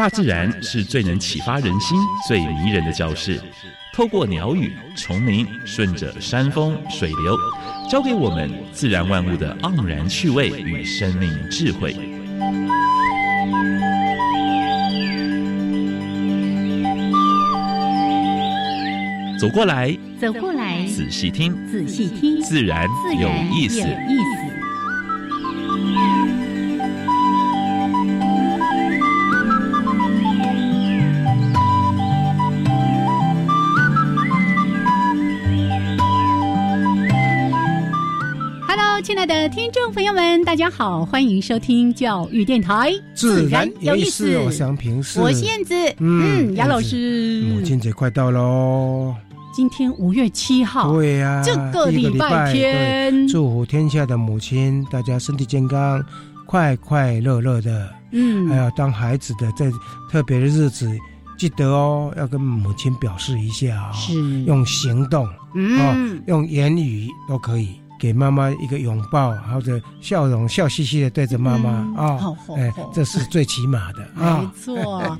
大自然是最能启发人心、最迷人的教室。透过鸟语、虫鸣，顺着山峰、水流，教给我们自然万物的盎然趣味与生命智慧。走过来，走过来，仔细听，仔细听，自然有意思。有意思。众朋友们，大家好，欢迎收听教育电台，自然有意思。我想平时，我是燕子，嗯，杨老师。母亲节快到喽，今天五月七号，对呀，这个礼拜天，祝福天下的母亲，大家身体健康，快快乐乐的。嗯，还有当孩子的在特别的日子，记得哦，要跟母亲表示一下哦，是。用行动，嗯，用言语都可以。给妈妈一个拥抱，或者笑容，笑嘻嘻的对着妈妈啊，哎，这是最起码的啊。没错，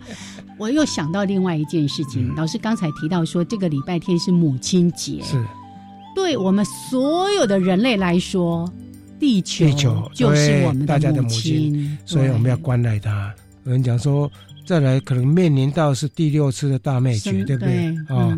我又想到另外一件事情，老师刚才提到说，这个礼拜天是母亲节，是对我们所有的人类来说，地球地球就是我们大家的母亲，所以我们要关爱它。有人讲说，再来可能面临到是第六次的大灭绝，对不对啊？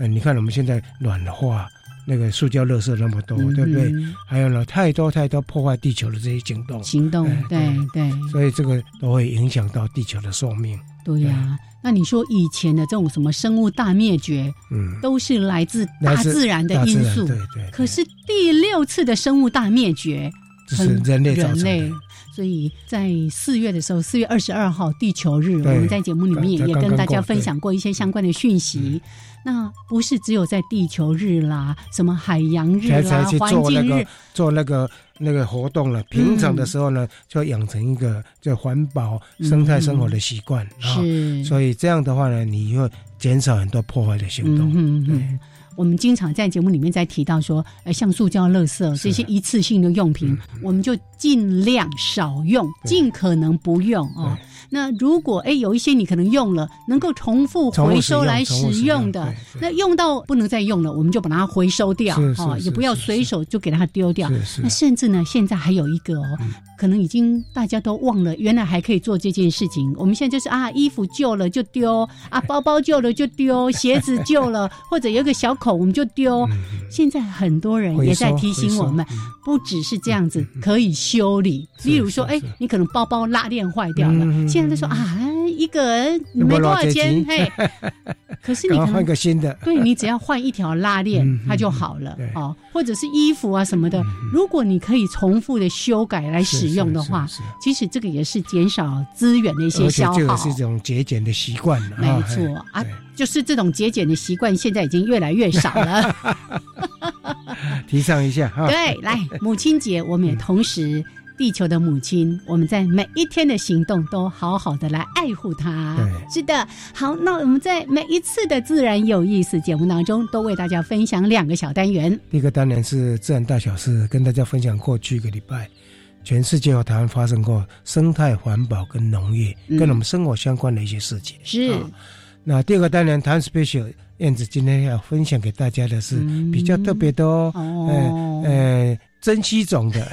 嗯，你看我们现在暖化。那个塑胶垃圾那么多，对不对？还有呢，太多太多破坏地球的这些行动，行动，对对，所以这个都会影响到地球的寿命。对呀，那你说以前的这种什么生物大灭绝，嗯，都是来自大自然的因素，对对。可是第六次的生物大灭绝，是人类人类。所以在四月的时候，四月二十二号地球日，我们在节目里面也跟大家分享过一些相关的讯息。那不是只有在地球日啦，什么海洋日啦、环境日，做那个那个活动了。平常的时候呢，就养成一个就环保、生态生活的习惯。是，所以这样的话呢，你会减少很多破坏的行动。嗯嗯。我们经常在节目里面在提到说，呃，像塑胶、垃圾这些一次性的用品，我们就尽量少用，尽可能不用啊。那如果哎有一些你可能用了能够重复回收来使用的，那用到不能再用了，我们就把它回收掉哦，也不要随手就给它丢掉。那甚至呢，现在还有一个哦，可能已经大家都忘了，原来还可以做这件事情。我们现在就是啊，衣服旧了就丢啊，包包旧了就丢，鞋子旧了 或者有个小口我们就丢。现在很多人也在提醒我们，不只是这样子可以修理，例如说，哎，你可能包包拉链坏掉了，现在。都说啊，一个人没多少钱，嘿，可是你可能换个新的，对你只要换一条拉链，它就好了哦。或者是衣服啊什么的，如果你可以重复的修改来使用的话，其实这个也是减少资源的一些消耗，是一种节俭的习惯。没错啊，就是这种节俭的习惯，现在已经越来越少了。提倡一下哈，对，来母亲节，我们也同时。地球的母亲，我们在每一天的行动都好好的来爱护它。是的，好，那我们在每一次的自然有意思节目当中，都为大家分享两个小单元。第一个单元是自然大小事，跟大家分享过去一个礼拜，全世界和台湾发生过生态环保跟农业跟我们生活相关的一些事情。是。那第二个单元谈 special，燕子今天要分享给大家的是比较特别的哦，呃呃。珍稀种的，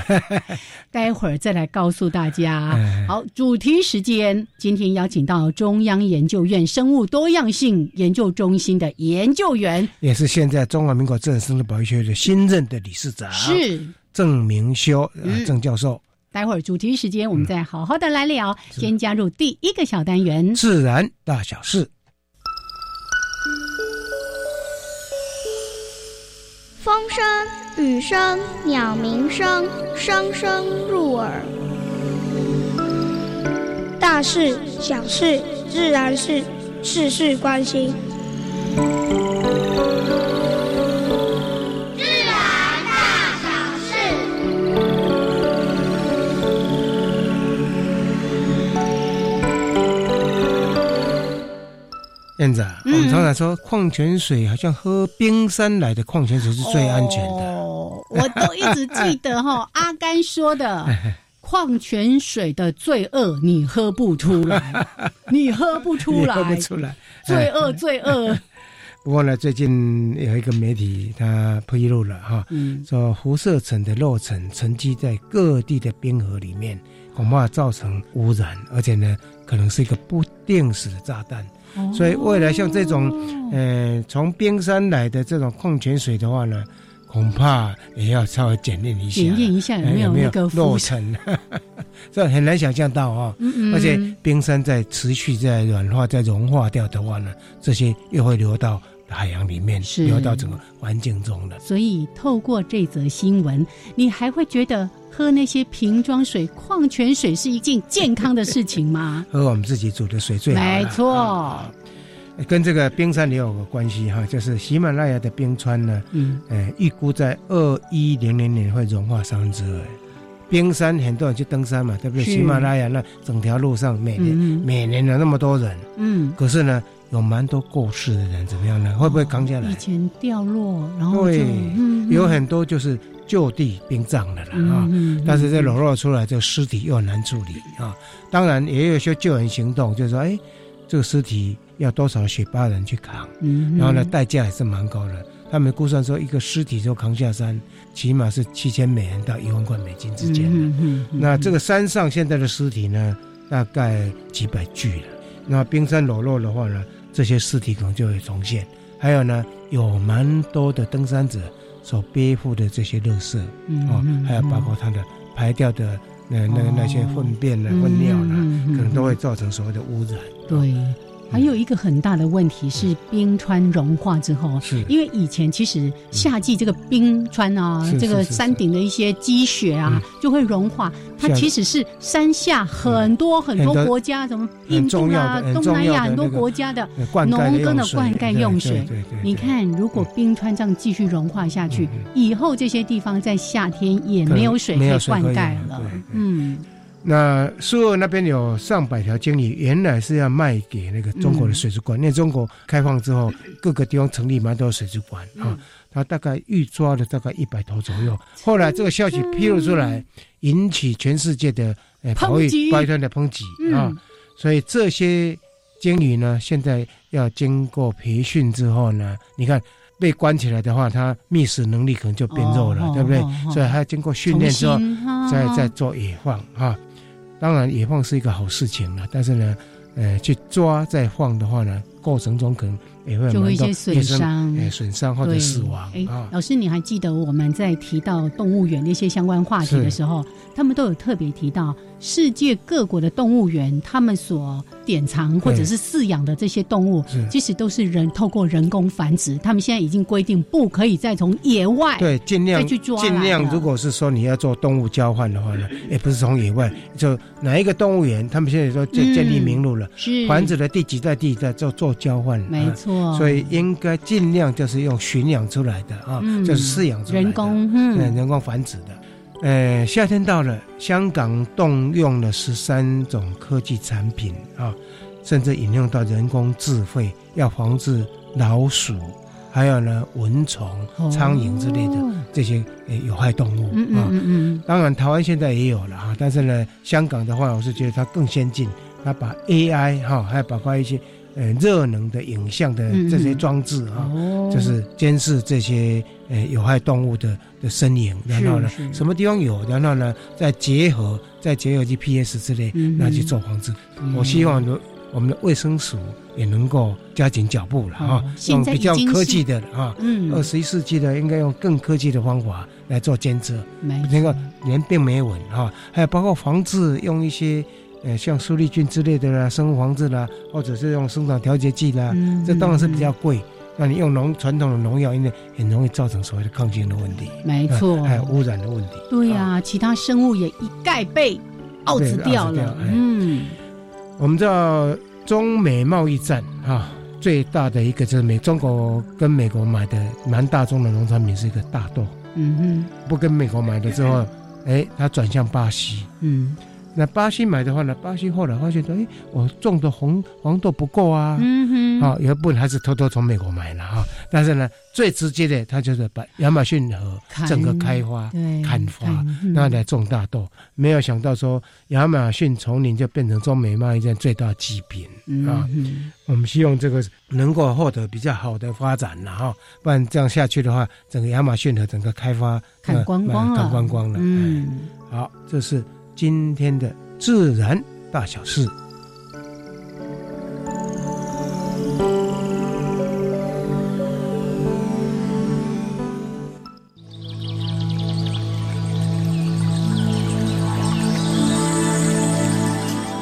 待会儿再来告诉大家。好，主题时间，今天邀请到中央研究院生物多样性研究中心的研究员，也是现在中华民国自然生态保育学会的新任的理事长，是郑明修郑教授。待会儿主题时间，我们再好好的来聊。先加入第一个小单元：自然大小事。风声、雨声、鸟鸣声，声声入耳。大事、小事、自然事，事事关心。燕子。我们常常说矿泉水好像喝冰山来的矿泉水是最安全的。哦，我都一直记得哈，阿甘说的，矿泉水的罪恶你喝不出来，你喝不出来，喝不出来，罪恶罪恶。不过呢，最近有一个媒体他披露了哈，说辐射层的落尘沉积在各地的冰河里面，恐怕造成污染，而且呢，可能是一个不定时的炸弹。所以未来像这种，呃，从冰山来的这种矿泉水的话呢，恐怕也要稍微检验一下，检验一下有没有那个落尘，这很难想象到啊。而且冰山在持续在软化、在融化掉的话呢，这些又会流到。海洋里面流到整个环境中了，所以透过这则新闻，你还会觉得喝那些瓶装水、矿泉水是一件健康的事情吗？喝我们自己煮的水最好。没错，跟这个冰山也有个关系哈，就是喜马拉雅的冰川呢，嗯，呃，预估在二一零零年会融化三分之二。冰山很多人去登山嘛，对不对？喜马拉雅那整条路上每年每年有那么多人，嗯，可是呢。有蛮多过世的人，怎么样呢？会不会扛下来？以前掉落，然后对，有很多就是就地冰葬的了啊。但是这裸露出来，这个尸体又很难处理啊。当然也有些救援行动，就是说，哎，这个尸体要多少雪巴人去扛？嗯，然后呢，代价也是蛮高的。他们估算说，一个尸体就扛下山，起码是七千美元到一万块美金之间的。那这个山上现在的尸体呢，大概几百具了。那冰山裸露的话呢？这些尸体可能就会重现，还有呢，有蛮多的登山者所背负的这些垃圾，哦，还有包括他的排掉的那那那些粪便呢、粪尿呢，可能都会造成所谓的污染。对。还有一个很大的问题是冰川融化之后，是。因为以前其实夏季这个冰川啊，这个山顶的一些积雪啊就会融化，它其实是山下很多很多国家，什么印度啊、东南亚很多国家的农耕的灌溉用水。你看，如果冰川这样继续融化下去，以后这些地方在夏天也没有水可以灌溉了。嗯。那苏俄那边有上百条鲸鱼，原来是要卖给那个中国的水族馆。因为中国开放之后，各个地方成立蛮多水族馆啊。他大概预抓了大概一百头左右。后来这个消息披露出来，引起全世界的呃保育保育团的抨击啊。所以这些鲸鱼呢，现在要经过培训之后呢，你看被关起来的话，它觅食能力可能就变弱了，对不对？所以还要经过训练之后，再再做野放啊。当然，野放是一个好事情了，但是呢，呃，去抓再放的话呢，过程中可能也会有一些损伤，哎，损伤或者死亡。哎，老师，你还记得我们在提到动物园那些相关话题的时候，他们都有特别提到。世界各国的动物园，他们所典藏或者是饲养的这些动物，其实都是人透过人工繁殖。他们现在已经规定，不可以再从野外对尽量去抓。尽量，如果是说你要做动物交换的话呢，也不是从野外，就哪一个动物园，他们现在说建建立名录了，是繁殖的第几代、第几代做做交换。没错，所以应该尽量就是用驯养出来的啊，就是饲养出来的人工，嗯，人工繁殖的。呃，夏天到了，香港动用了十三种科技产品啊，甚至引用到人工智慧，要防治老鼠，还有呢蚊虫、苍蝇之类的这些呃有害动物啊。嗯嗯当然，台湾现在也有了哈，但是呢，香港的话，我是觉得它更先进，它把 AI 哈，还有包括一些。呃，热能的影像的这些装置啊，就是监视这些呃有害动物的的身影，然后呢，什么地方有，然后呢，再结合再结合 GPS 之类，那去做防治。我希望我们的卫生署也能够加紧脚步了啊，用比较科技的啊，二十一世纪的应该用更科技的方法来做监测，那个连病没稳啊，还有包括防治用一些。呃，像苏利菌之类的啦，生物防治啦，或者是用生长调节剂啦，这当然是比较贵。那你用农传统的农药，因为很容易造成所谓的抗菌的问题，没错，还有污染的问题。对呀，其他生物也一概被耗死掉了。嗯，我们知道中美贸易战啊，最大的一个就是美中国跟美国买的蛮大宗的农产品是一个大豆。嗯哼，不跟美国买了之后，哎，它转向巴西。嗯。那巴西买的话呢？巴西后来发现说，哎，我种的红黄豆不够啊，嗯哼，好，有一部分还是偷偷从美国买了哈。但是呢，最直接的，它就是把亚马逊河整个开花、砍伐，那来种大豆。没有想到说，亚马逊丛林就变成中美贸易战最大疾病啊！我们希望这个能够获得比较好的发展了哈，不然这样下去的话，整个亚马逊河整个开发看光光了，看光光了。嗯，好，这是今天的自然大小事。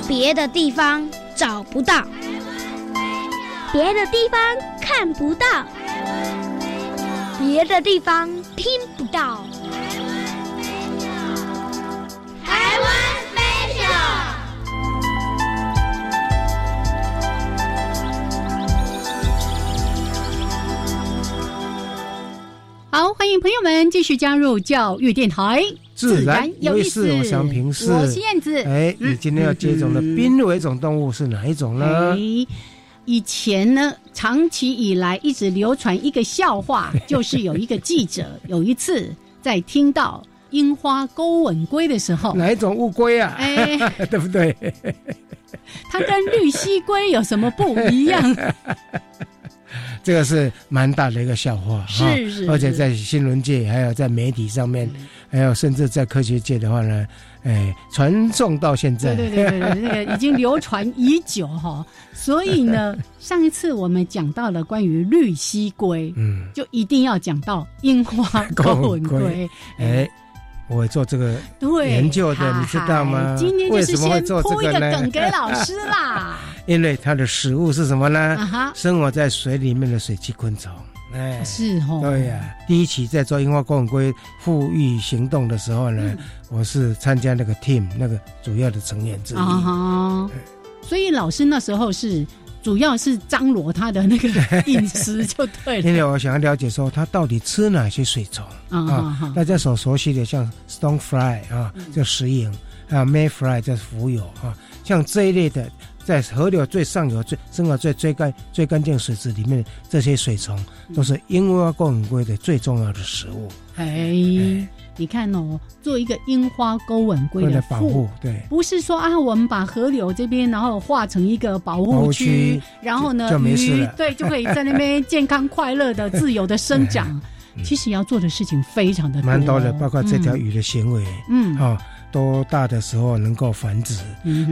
别的地方找不到，别的地方看不到，别的地方听不到。好，欢迎朋友们继续加入教育电台。自然有意思，我想平视。我是燕子。哎，你今天要接种的濒危种动物是哪一种呢？以前呢，长期以来一直流传一个笑话，就是有一个记者有一次在听到樱花钩吻龟的时候，哪一种乌龟啊？哎，对不对？它跟绿蜥龟有什么不一样？这个是蛮大的一个笑话，是是，而且在新闻界，还有在媒体上面，还有甚至在科学界的话呢，哎，传颂到现在，对对对对，那个 已经流传已久哈。所以呢，上一次我们讲到了关于绿蜥龟，嗯，就一定要讲到樱花 钩吻龟，哎。我做这个研究的，你知道吗？今天就是先铺一个梗给老 师啦。因为它的食物是什么呢？生活在水里面的水栖昆虫。哎，是哦。对呀，第一期在做樱花公龟富裕行动的时候呢，我是参加那个 team 那个主要的成员之一。啊所以老师那时候是。主要是张罗他的那个饮食就对了。因为我想要了解说，他到底吃哪些水虫啊？大家所熟悉的像 stone fly 啊，叫石蝇；还有 mayfly 叫浮游啊，像这一类的，在河流最上游、最生活最最干、最干净水质里面，这些水虫都是樱花钩吻龟的最重要的食物。哎。你看哦，做一个樱花钩吻龟的保护，对，不是说啊，我们把河流这边然后划成一个保护区，然后呢，鱼对就可以在那边健康快乐的自由的生长。其实要做的事情非常的蛮多的，包括这条鱼的行为，嗯，啊，多大的时候能够繁殖，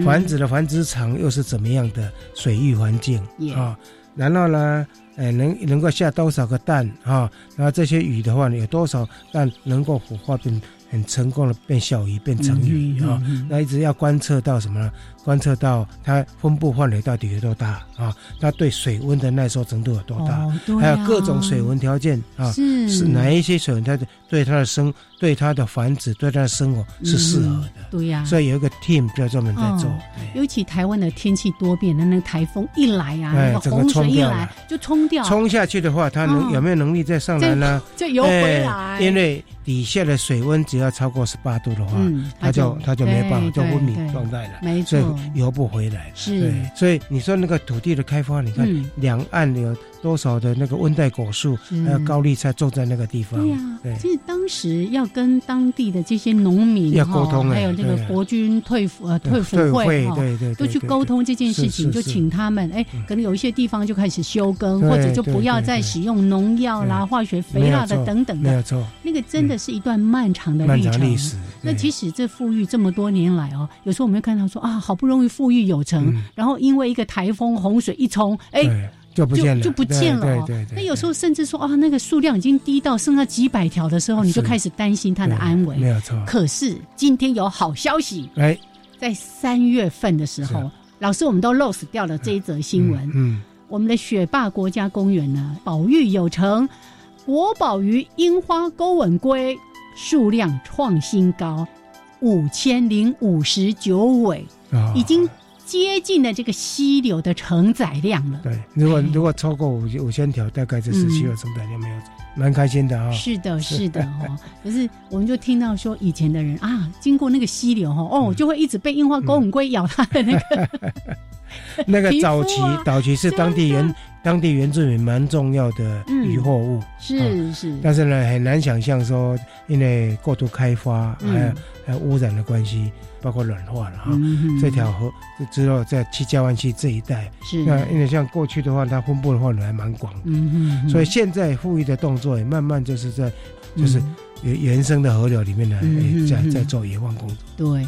繁殖的繁殖场又是怎么样的水域环境啊？然后呢？哎，能能够下多少个蛋啊？然后这些鱼的话呢，有多少蛋能够孵化变很成功的变小鱼变成鱼啊？那一直要观测到什么呢？观测到它分布范围到底有多大啊？它对水温的耐受程度有多大？还有各种水温条件啊？是哪一些水温它对它的生、对它的繁殖、对它的生活是适合的？对呀。所以有一个 team 比较专门在做。尤其台湾的天气多变，那那个台风一来啊，那个洪水一来就冲掉。冲下去的话，它能有没有能力再上来呢？就游回来。因为底下的水温只要超过十八度的话，它就它就没办法，就昏迷状态了。没错。游不回来，是，所以你说那个土地的开发，你看两岸有多少的那个温带果树，还有高丽菜种在那个地方。对呀，其实当时要跟当地的这些农民要沟通，还有那个国军退服呃退服会对对，都去沟通这件事情，就请他们哎，可能有一些地方就开始休耕，或者就不要再使用农药啦、化学肥料的等等的。没有错，那个真的是一段漫长的历程。历史。那其实这富裕这么多年来哦，有时候我们会看到说啊，好不容易富裕有成，然后因为一个台风洪水一冲，哎，就不见了，就不见了。对对那有时候甚至说啊，那个数量已经低到剩下几百条的时候，你就开始担心它的安危。没有错。可是今天有好消息，哎，在三月份的时候，老师我们都 lose 掉了这一则新闻。嗯，我们的雪霸国家公园呢，保育有成，国宝鱼樱花钩吻龟。数量创新高，五千零五十九尾，已经接近了这个溪流的承载量了。对，如果如果超过五五千条，大概就是溪流承载量没有，蛮开心的啊。是的，是的 哦。可是我们就听到说，以前的人啊，经过那个溪流哈，哦，就会一直被樱花钩吻龟咬它的那个。那个早期早期是当地原当地原住民蛮重要的渔获物，是是，但是呢很难想象说，因为过度开发嗯。还有还有污染的关系，包括软化了哈。嗯这条河就知道在七家湾区这一带，是。那因为像过去的话，它分布的范围还蛮广的，嗯嗯，所以现在富裕的动作也慢慢就是在就是嗯。原原生的河流里面呢，在嗯在做野放工作。对。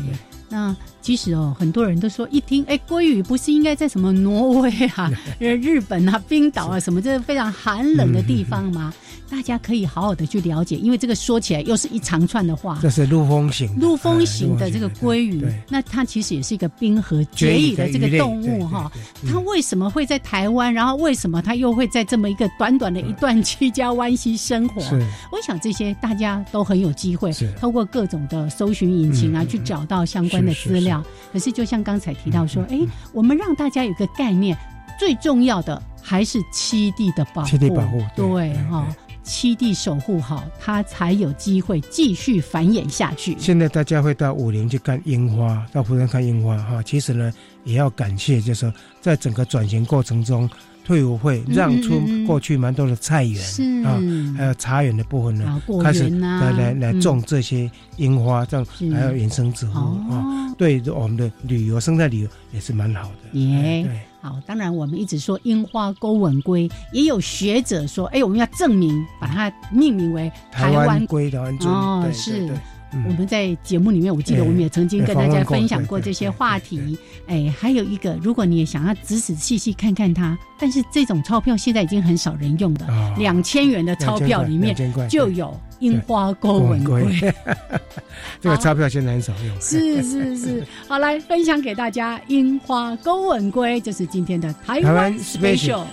那其实哦，很多人都说，一听哎，鲑鱼不是应该在什么挪威啊、呃 日本啊、冰岛啊什么这非常寒冷的地方吗？大家可以好好的去了解，因为这个说起来又是一长串的话。这是陆风型，陆风型哎的这个鲑鱼，那它其实也是一个冰河决议的这个动物哈。，它为什么会在台湾？然后为什么它又会在这么一个短短的一段七家湾溪生活？是我想这些大家都很有机会是透过各种的搜寻引擎啊，嗯去找到相关的资料。可是就像刚才提到说，哎、嗯我们让大家有个概念，最重要的还是七地的保护。七地保护对哈。七地守护好，它才有机会继续繁衍下去。现在大家会到武陵去看樱花，到湖南看樱花哈。其实呢，也要感谢，就是说在整个转型过程中，退伍会让出过去蛮多的菜园是。啊，还有茶园的部分呢开始来来来嗯种这些樱花，这样还有衍生植物啊，哦，对我们的旅游生态旅游也是蛮好的。耶。好，当然我们一直说樱花勾吻龟，也有学者说，哎，我们要证明，把它命名为台湾龟台湾尊哦，对是我们在节目里面，我记得我们也曾经跟大家分享过这些话题。哎，还有一个，如果你也想要仔仔细细看看它，但是这种钞票现在已经很少人用的，哦两千元的钞票里面就有樱花钩吻龟。这个钞票现在很少用。是是是，好，来分享给大家樱花钩吻龟，就是今天的台湾 special。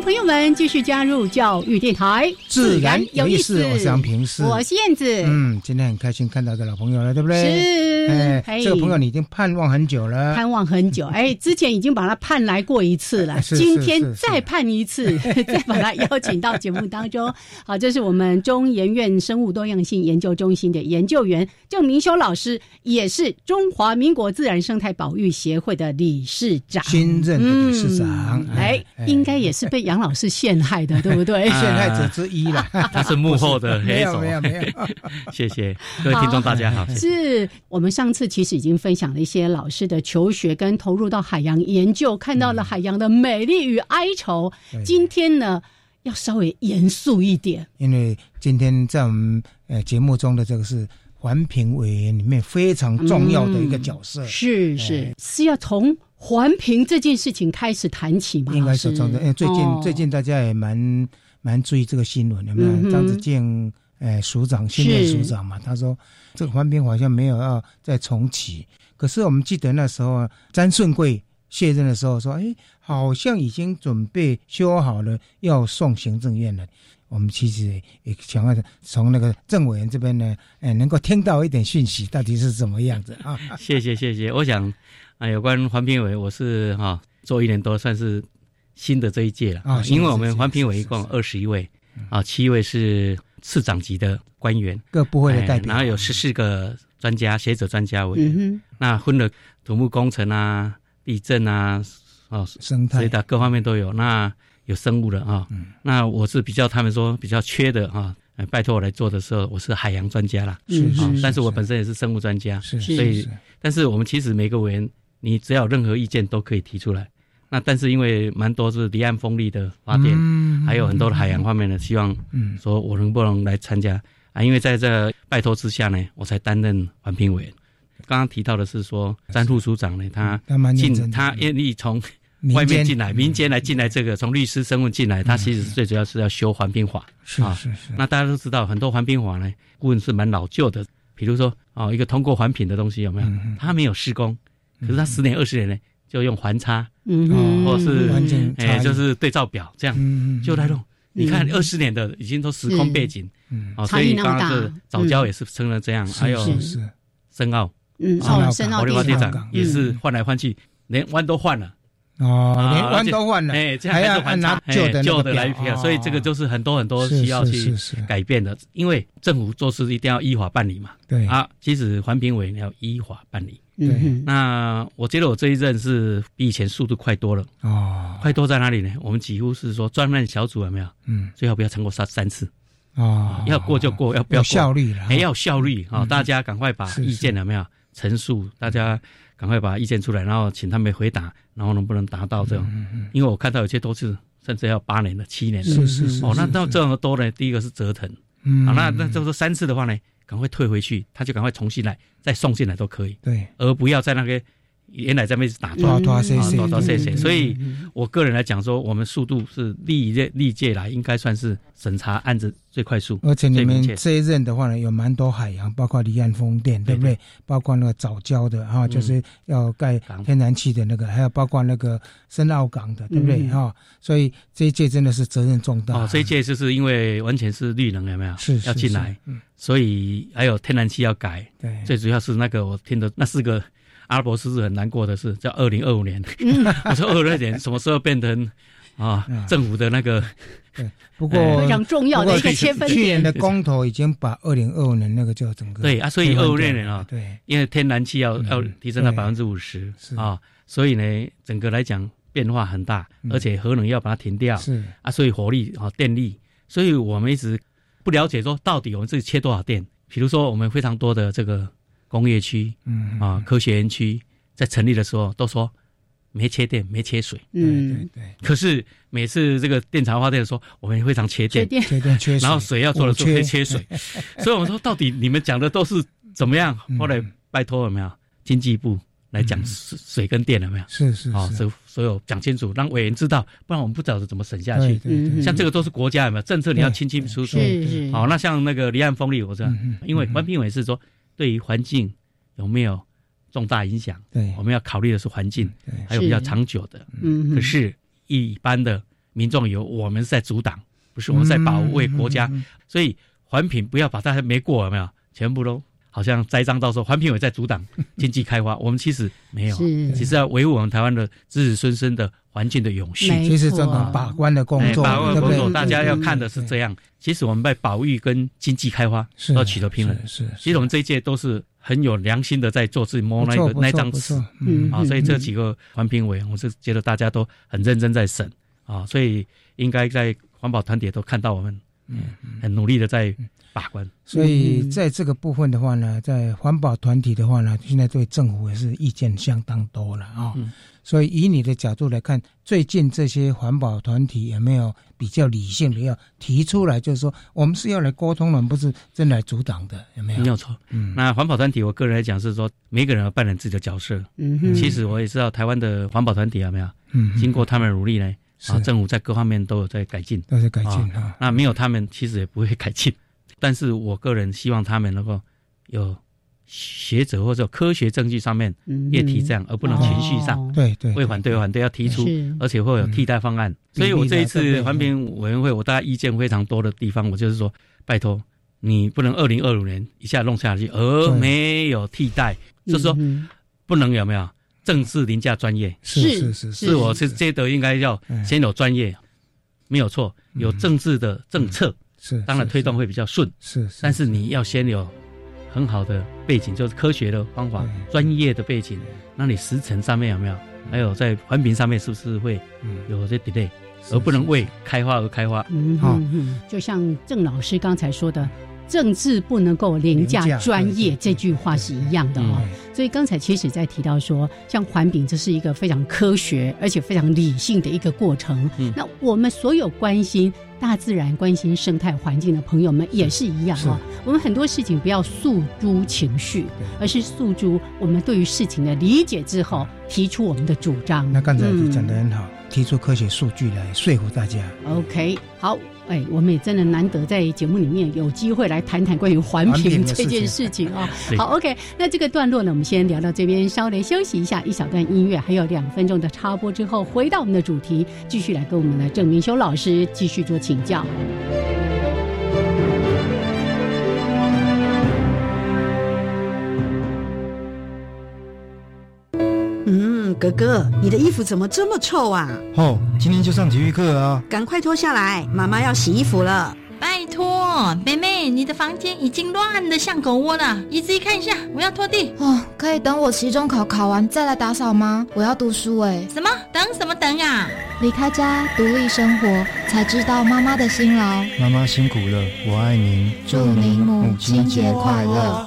迎朋友们继续加入教育电台，自然有意思，我是杨平是，我是燕子，嗯，今天很开心看到一个老朋友了，对不对？是，这个朋友你已经盼望很久了，盼望很久，哎，之前已经把他盼来过一次了，是今天再盼一次，再把他邀请到节目当中。好，这是我们中研院生物多样性研究中心的研究员郑明修老师，也是中华民国自然生态保育协会的理事长，新任的理事长嗯，哎，应该也是被杨老师陷害的，对不对？陷害者之一了。他是幕后的没黑手。有没有没有，谢谢各位听众，大家好。是我们上次其实已经分享了一些老师的求学跟投入到海洋研究，看到了海洋的美丽与哀愁。今天呢，要稍微严肃一点。因为今天在我们呃节目中的这个是环评委员里面非常重要的一个角色，是是是要从环评这件事情开始谈起嘛？应该是老师从这，因为最近、哦最近大家也蛮蛮注意这个新闻，有没有？嗯张子健，呃，署长，新任署长嘛，他说这个环评好像没有要再重启。可是我们记得那时候啊詹顺贵卸任的时候说，哎，好像已经准备修好了，要送行政院了。我们其实也也想要从那个政委员这边呢，哎，能够听到一点讯息，到底是怎么样子啊？谢谢谢谢。我想啊，有关环评委，我是哈、做一年多，算是新的这一届了。啊新的因为我们环评委一共是。二十一位啊，七位是次长级的官员，各部会的代哎表，然后有十四个专家学者专家委员，嗯那分了土木工程啊、地震啊、哦，生态。所以的各方面都有。那有生物的啊、嗯。那我是比较他们说比较缺的啊，呃拜托我来做的时候，我是海洋专家啦。是是，但是我本身也是生物专家，是是所以是。但是我们其实每个委员，你只要有任何意见都可以提出来。那但是因为蛮多是离岸风力的发电，嗯还有很多的海洋方面的，希望嗯说我能不能来参加啊？因为在这拜托之下呢，我才担任环评委员。刚刚提到的是说，詹副署长呢，他进他愿意从外面进来，民间来进来这个，从律师身份进来，他其实最主要是要修环评法。啊是是是，那大家都知道，很多环评法呢，顾问是蛮老旧的，比如说哦，一个通过环评的东西有没有？嗯他没有施工，可是他十年二十年呢，就用环差，嗯哦或是完全哎，就是对照表这样嗯就来弄。你看嗯二十年的已经都时空背景嗯哦，差所以异那么大刚刚是早教也是成了这样，还有深奥嗯，哦深澳火力发电港厂也是换来换去，连弯都换了。哦，啊连弯都换了，哎，这还要还拿旧的那旧的来票，哦所以这个就是很多很多需要去改变的，因为政府做事一定要依法办理嘛。对啊，其实环评委要依法办理。嗯哼那我觉得我这一任是比以前速度快多了，哦，快多在哪里呢？我们几乎是说专案小组有没有？嗯最好不要超过三三次，哦，要过就过，要不要效率了，还要有效率啊！嗯大家赶快把意见有没有陈述？大家赶快把意见出来，然后请他们回答，然后能不能达到这种？因为我看到有些都是甚至要八年的、七年的。是是是哦，那那这种的多呢？第一个是折腾，嗯好，那那就是三次的话呢，赶快退回去，他就赶快重新来，再送进来都可以，对，而不要在那个原来在那边打转。拖拖塞啊，塞，多多谢谢。嗯所以，我个人来讲说，我们速度是历届历届来应该算是审查案子最快速。而且你们这一任的话呢，有蛮多海洋，包括离岸风电，对不对？包括那个早礁的哈，就是要盖天然气的那个，还有包括那个深澳港的，对不对？嗯哈，所以这一届真的是责任重大。哦，这一届就是因为完全是绿能，有没有？是是要进来，嗯，所以还有天然气要改。对，最主要是那个我听的那四个阿拉伯数字很难过的是，叫二零二五年。我说二六年什么时候变成啊嗯政府的那个？不过哎非常重要的一个切分点。去年的公投已经把二零二五年那个就整个对啊，所以二五年啊，对，因为天然气要嗯。要提升到对。百分之五十啊，所以呢，整个来讲变化很大，嗯。而且核能要把它停掉。是。啊，所以火力啊电力，所以我们一直不了解说到底我们自己切多少电。比如说我们非常多的这个工业区嗯啊、科学园区在成立的时候都说没缺电、没缺水，嗯，对对可是每次这个电厂发电说我们非常缺电，缺电。缺水，然后水要做的时候五缺。会切水，所以我们说到底你们讲的都是怎么样？嗯。后来拜托有没有经济部来讲水水跟电有没有？是是啊，所所有讲清楚，让委员知道，不然我们不知道怎么省下去。像这个都是国家有没有？政策，你要清清楚楚。好，那像那个离岸风力，我知道，因为环评委是说对于环境有没有重大影响，对。我们要考虑的是环境，对。还有比较长久的。嗯，可是，一般的民众有我们是在阻挡，不是我们在保卫国家，所以环评不要把大家没过有没有，全部都好像栽赃到说环评委在阻挡 经济开发，我们其实没有，是。其实要维护我们台湾的子子孙孙的环境的永续。没其实这种错把关的工哎，作，把握对不对？工作，大家要看的是这样。其实我们在保育跟经济开发是要取得平衡。是，其实我们这一届都是很有良心的在做自己摸那个那张纸。嗯啊，所以这几个环评委，我是觉得大家都很认真在审啊，所以应该在环保团体都看到我们嗯很努力的在把关。所以在这个部分的话呢，在环保团体的话呢，现在对政府也是意见相当多了啊、嗯所以以你的角度来看，最近这些环保团体有没有比较理性的要提出来，就是说我们是要来沟通的，不是真来阻挡的，有没有？没有错。嗯，那环保团体，我个人来讲是说，每个人要扮演自己的角色。嗯哼，其实我也知道台湾的环保团体有没有嗯，经过他们的努力呢？是啊，政府在各方面都有在改进。都在改进啊。那没有他们，其实也不会改进。但是我个人希望他们能够有学者或者科学证据上面也提这样，而不能情绪上哦。对对，为反对反对要提出，而且会有替代方案。所以我这一次的环评委员会，我大家意见非常多的地方，我就是说，拜托你不能二零二五年一下弄下去，而对。没有替代，就是说嗯不能有没有政治凌驾专业？是是是是我是觉得应该要嗯先有专业，没有错，有政治的政策，是，当然推动会比较顺，是，是但是你要先有很好的背景，就是科学的方法、专业的背景，那你时程上面有没有？还有在环评上面是不是会嗯。有些 delay，是而不能为开花而开花？嗯好就像郑老师刚才说的。政治不能够凌驾专业，这句话是一样的哦。所以刚才其实在提到说，像环评，这是一个非常科学而且非常理性的一个过程。嗯那我们所有关心大自然、关心生态环境的朋友们也是一样哦。我们很多事情不要诉诸情绪，而是诉诸我们对于事情的理解之后，提出我们的主张。那刚才嗯讲的很好，提出科学数据来说服大家。OK，好，哎，我们也真的难得在节目里面有机会来谈谈关于环环评这件事情啊、对好，OK，那这个段落呢，我们先聊到这边，稍微休息一下，一小段音乐，还有两分钟的插播之后，回到我们的主题，继续来跟我们的郑明修老师继续做请教。嗯，哥哥，你的衣服怎么这么臭啊？哦，今天就上体育课啊！赶快脱下来，妈妈要洗衣服了。拜托，妹妹，你的房间已经乱的像狗窝了，你自己看一下，我要拖地。哦，可以等我期中考考完再来打扫吗？我要读书哎。什么？等什么等啊？离开家，独立生活，才知道妈妈的辛劳。妈妈辛苦了，我爱您，祝您母亲节快乐。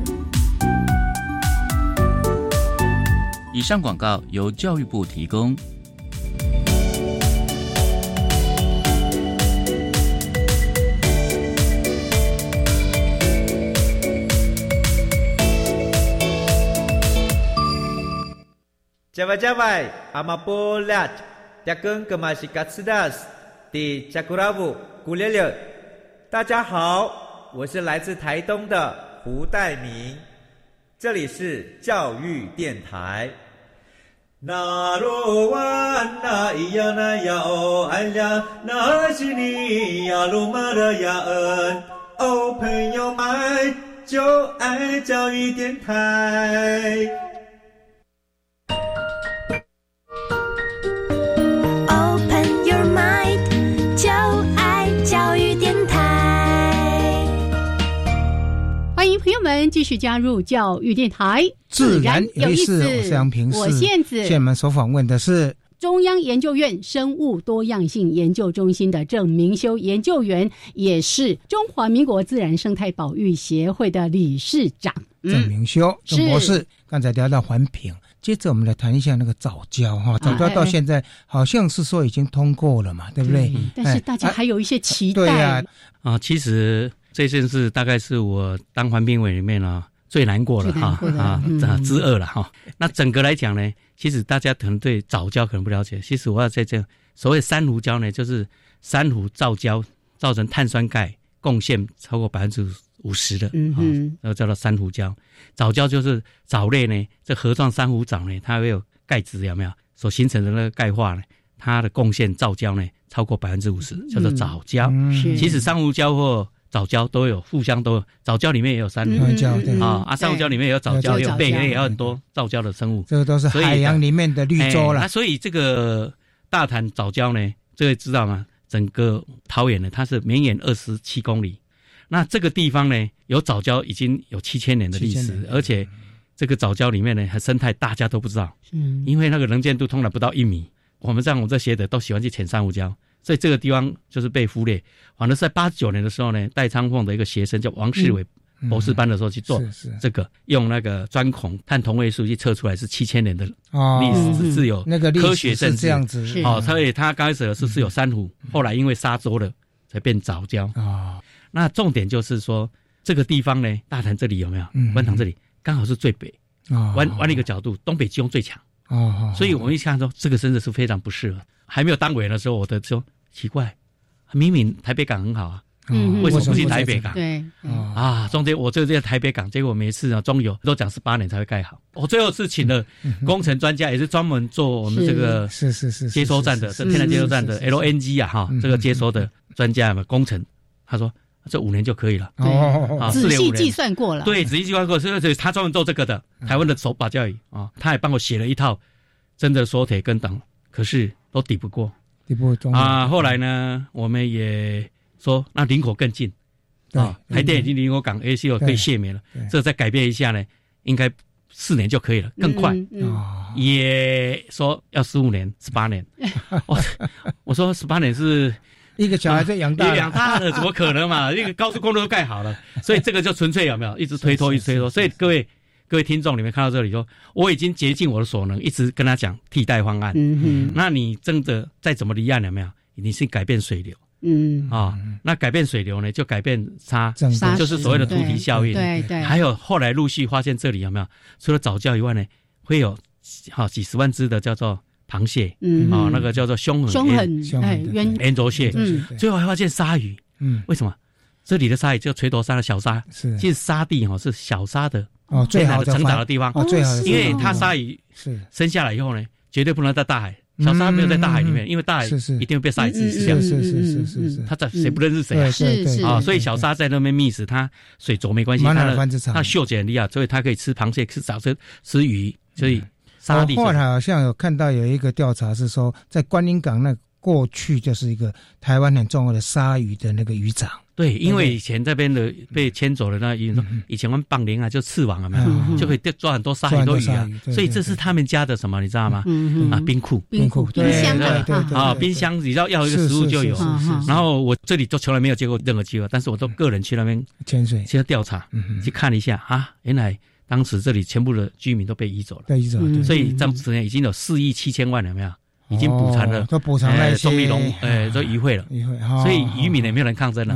以上广告由教育部提供。加外加外，阿玛波拉，扎根格玛西卡斯达斯，的加古拉布古列列。大家好，我是来自台东的胡代明，这里是教育电台。那罗哇那咿呀那呀哦哎呀，那是你呀鲁玛的呀恩哦，朋友们就爱教育电台。们，继续加入教育电台，自然有意思。我是杨平，我现在现在我们所访问的是中央研究院生物多样性研究中心的郑明修研究员，也是中华民国自然生态保育协会的理事长。郑明修郑博士，刚才聊到环评，接着我们来谈一下那个早教哈，早教到现在好像是说已经通过了嘛，对不对？但是大家还有一些期待。对呀，啊，其实。这件事大概是我当环评委里面呢最难过的哈啊之二了哈。那整个来讲呢，其实大家可能对藻礁可能不了解。其实我要在这所谓珊瑚礁呢，就是珊瑚造礁造成碳酸钙贡献超过百分之五十的，嗯然后叫做珊瑚礁。藻礁就是藻类呢，这河状珊瑚藻呢，它会有钙质有没有？所形成的那个钙化呢，它的贡献造礁呢超过百分之五十，叫做藻礁。其实珊瑚礁或藻礁都有，互相都有。藻礁里面也有珊瑚礁啊，啊，珊瑚礁里面也有藻礁，有贝类，也有很多藻礁的生物。这个都是海洋里面的绿洲了。那所以这个大潭藻礁呢，这个知道吗？整个桃园呢，它是绵延二十七公里。那这个地方呢，有藻礁已经有七千年的历史，而且这个藻礁里面呢，还生态大家都不知道。嗯，因为那个能见度通常不到一米。我们像我这些的都喜欢去潜珊瑚礁。所以这个地方就是被忽略，反正是在八九年的时候呢，戴昌凤的一个学生叫王世伟博士班的时候去做这个，用那个钻孔碳同位素去测出来是七千年的历史是有那个科学证这样子，哦，所以他刚开始的是是有珊瑚，后来因为沙洲了才变藻礁。啊。那重点就是说这个地方呢，大潭这里有没有？湾塘这里刚好是最北，弯弯了一个角度，东北季风最强哦，所以我们一看说这个真的是非常不适合。还没有当委员的时候，我的说奇怪，明明台北港很好啊，嗯为什么不去台北港？对，啊，中间我这个在台北港，结果每次啊中油都讲十八年才会盖好。我最后是请了工程专家，也是专门做我们这个是是是接收站的，是天然接收站的 LNG 啊哈，这个接收的专家嘛工程，他说这五年就可以了，哦，仔细计算过了，对，仔细计算过，所以他专门做这个的，台湾的手把教育啊，他也帮我写了一套真的缩铁跟挡，可是。都抵不过，抵不过啊！后来呢，我们也说那林口更近，啊，台电已经林口港 A C O 可以泄密了，这再改变一下呢，应该四年就可以了，更快。啊！也说要十五年、十八年，我我说十八年是一个小孩在养大，养大了怎么可能嘛？那个高速公路都盖好了，所以这个就纯粹有没有一直推脱，一直推脱。所以各位各位听众，你们看到这里说，我已经竭尽我的所能，一直跟他讲替代方案。嗯哼，那你真的再怎么离岸有没有？你是改变水流。嗯啊，那改变水流呢，就改变沙，就是所谓的突堤效应。对对。还有后来陆续发现这里有没有？除了早教以外呢，会有好几十万只的叫做螃蟹，嗯。啊，那个叫做凶狠凶狠哎圆圆轴蟹，嗯，最后还发现鲨鱼，嗯，为什么？这里的鲨鱼叫垂头鲨的小鲨，是，其实沙地哈是小鲨的哦最好的成长的地方。哦最好的，因为它鲨鱼是。生下来以后呢，绝对不能在大海。小鲨没有在大海里面，因为大海一定会被鲨鱼吃掉。是是是是是，它在谁不认识谁啊？是是啊，所以小鲨在那边觅食，它水浊没关系，它的它嗅觉很厉害，所以它可以吃螃蟹、吃藻、吃吃鱼。所以沙地。后来好像有看到有一个调查是说，在观音港那过去就是一个台湾很重要的鲨鱼的那个渔场。对，因为以前这边的被牵走的那渔人说，以前我们棒铃啊，就刺网啊，没有，就可以抓很多鲨很多鱼啊，所以这是他们家的什么，你知道吗？啊，冰库，冰库，冰箱啊，冰箱，只要要一个食物就有。然后我这里都从来没有接过任何机会，但是我都个人去那边潜水，去调查，去看了一下啊，原来当时这里全部的居民都被移走了，被移走，所以当时呢已经有四亿七千万了，没有？已经补偿了，都补偿那些。动力龙，呃，都移会了，渔会，所以渔民也没有人抗争了，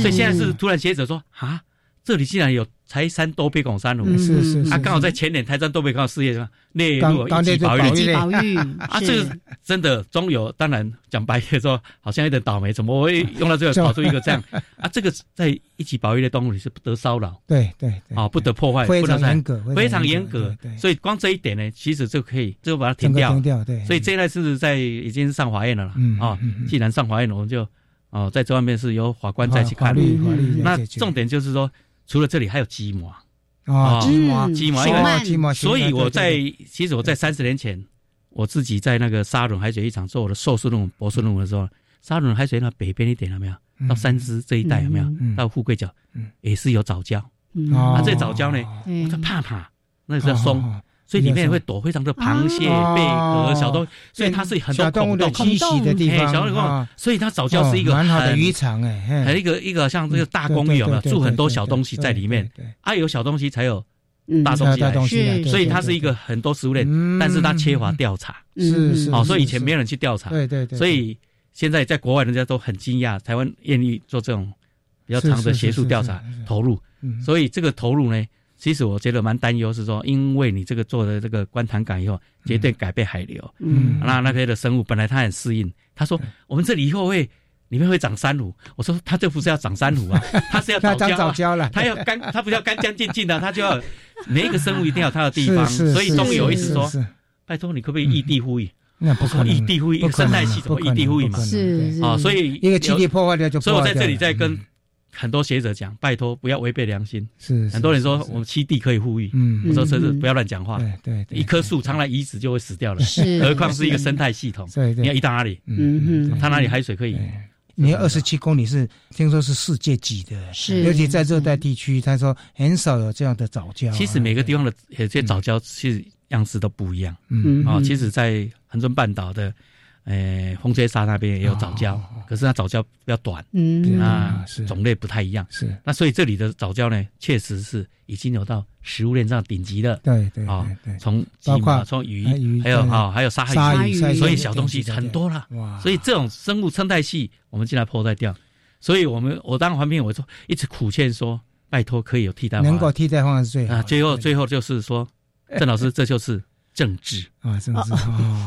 所以现在是突然接着说啊，这里竟然有台山多贝港珊瑚，是是，啊，刚好在前年台山多贝港事业上列入一级保育。类，啊，这个真的中有，当然讲白了说，好像有点倒霉，怎么会用到这个跑出一个这样啊？这个在一级保育的动物里是不得骚扰，对对对，啊，不得破坏，非常严格，非常严格，所以光这一点呢，其实就可以就把它停掉，停掉，对，所以这一代是在已经上法院了啦，啊，既然上法院了，我们就哦，在这方面是由法官再去看，那重点就是说，除了这里还有鸡毛。啊，鸡毛，鸡毛，因为鸡毛，所以我在其实我在三十年前，我自己在那个沙仑海水浴场做我的硕士论文、博士论文的时候，沙仑海水那北边一点有没有？到三芝这一带有没有？到富贵角，也是有藻礁。啊，这藻礁呢，我叫怕怕，那是松。所以里面会躲非常多螃蟹、贝壳、小动物，所以它是很多孔洞栖息的地方。小动所以它早教是一个很好的渔场哎，还有一个一个像这个大公寓有没有？住很多小东西在里面。啊，有小东西才有大东西来，所以它是一个很多食物链，但是它缺乏调查。是是。哦，所以以前没有人去调查。对对对。所以现在在国外，人家都很惊讶，台湾愿意做这种比较长的学术调查投入。所以这个投入呢？其实我觉得蛮担忧，是说，因为你这个做的这个观塘港以后，绝对改变海流。嗯，那那边的生物本来它很适应，他说我们这里以后会里面会长珊瑚。我说他这不是要长珊瑚啊，他是要长藻礁了。他要干，他不要干干净净的，他就要每一个生物一定要它的地方。所以中有意思说，拜托你可不可以异地呼吁？那不可能，异地呼吁，一个生态系统异地呼吁嘛？是啊，所以一个基地破坏掉就所以我在这里在跟。很多学者讲，拜托不要违背良心。是很多人说我们七弟可以呼吁，嗯，我说车子不要乱讲话。对对，一棵树常来移植就会死掉了，是，何况是一个生态系统。对对，你要移到哪里？嗯嗯，它哪里海水可以？你二十七公里是听说是世界级的，是，尤其在热带地区，他说很少有这样的藻礁。其实每个地方的有些藻礁其实样式都不一样。嗯啊，其实，在恒春半岛的。诶，风吹沙那边也有藻礁，可是它藻礁比较短，嗯啊，种类不太一样。是，那所以这里的藻礁呢，确实是已经有到食物链上顶级的。对对啊，对，从包括从鱼，还有啊，还有沙鲨鱼，所以小东西很多了。哇，所以这种生物生态系，我们进来破坏掉。所以我们我当环评，我说一直苦劝说，拜托可以有替代方案，能够替代方案是最好。啊，最后最后就是说，郑老师，这就是政治啊，政治